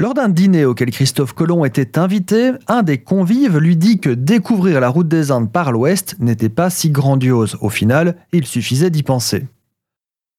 Lors d'un dîner auquel Christophe Colomb était invité, un des convives lui dit que découvrir la route des Indes par l'ouest n'était pas si grandiose. Au final, il suffisait d'y penser.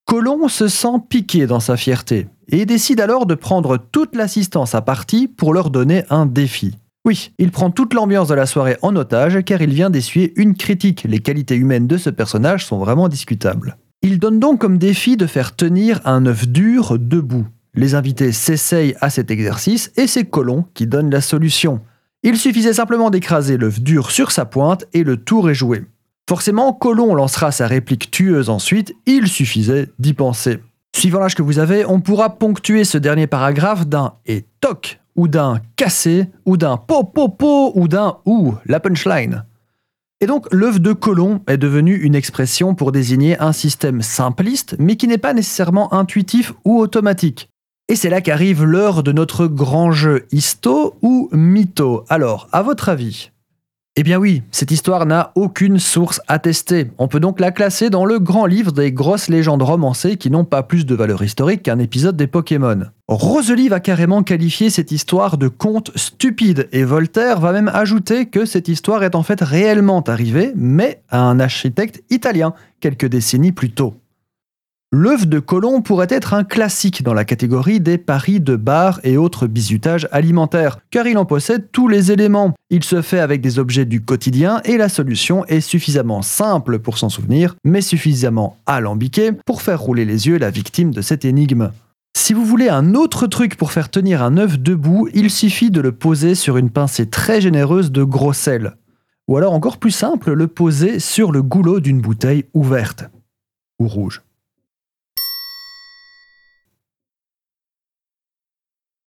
Colomb se sent piqué dans sa fierté et décide alors de prendre toute l'assistance à partie pour leur donner un défi. Oui, il prend toute l'ambiance de la soirée en otage car il vient d'essuyer une critique. Les qualités humaines de ce personnage sont vraiment discutables. Il donne donc comme défi de faire tenir un œuf dur debout. Les invités s'essayent à cet exercice et c'est Colomb qui donne la solution. Il suffisait simplement d'écraser l'œuf dur sur sa pointe et le tour est joué. Forcément, Colomb lancera sa réplique tueuse ensuite, il suffisait d'y penser. Suivant l'âge que vous avez, on pourra ponctuer ce dernier paragraphe d'un et toc, ou d'un cassé, ou d'un po po po, ou d'un ou, la punchline. Et donc l'œuf de Colomb est devenu une expression pour désigner un système simpliste, mais qui n'est pas nécessairement intuitif ou automatique. Et c'est là qu'arrive l'heure de notre grand jeu histo ou mytho. Alors, à votre avis Eh bien oui, cette histoire n'a aucune source attestée. On peut donc la classer dans le grand livre des grosses légendes romancées qui n'ont pas plus de valeur historique qu'un épisode des Pokémon. Rosely va carrément qualifier cette histoire de conte stupide et Voltaire va même ajouter que cette histoire est en fait réellement arrivée, mais à un architecte italien quelques décennies plus tôt. L'œuf de Colomb pourrait être un classique dans la catégorie des paris de bar et autres bizutages alimentaires, car il en possède tous les éléments. Il se fait avec des objets du quotidien et la solution est suffisamment simple pour s'en souvenir, mais suffisamment alambiquée pour faire rouler les yeux la victime de cette énigme. Si vous voulez un autre truc pour faire tenir un œuf debout, il suffit de le poser sur une pincée très généreuse de gros sel. Ou alors encore plus simple, le poser sur le goulot d'une bouteille ouverte. Ou rouge.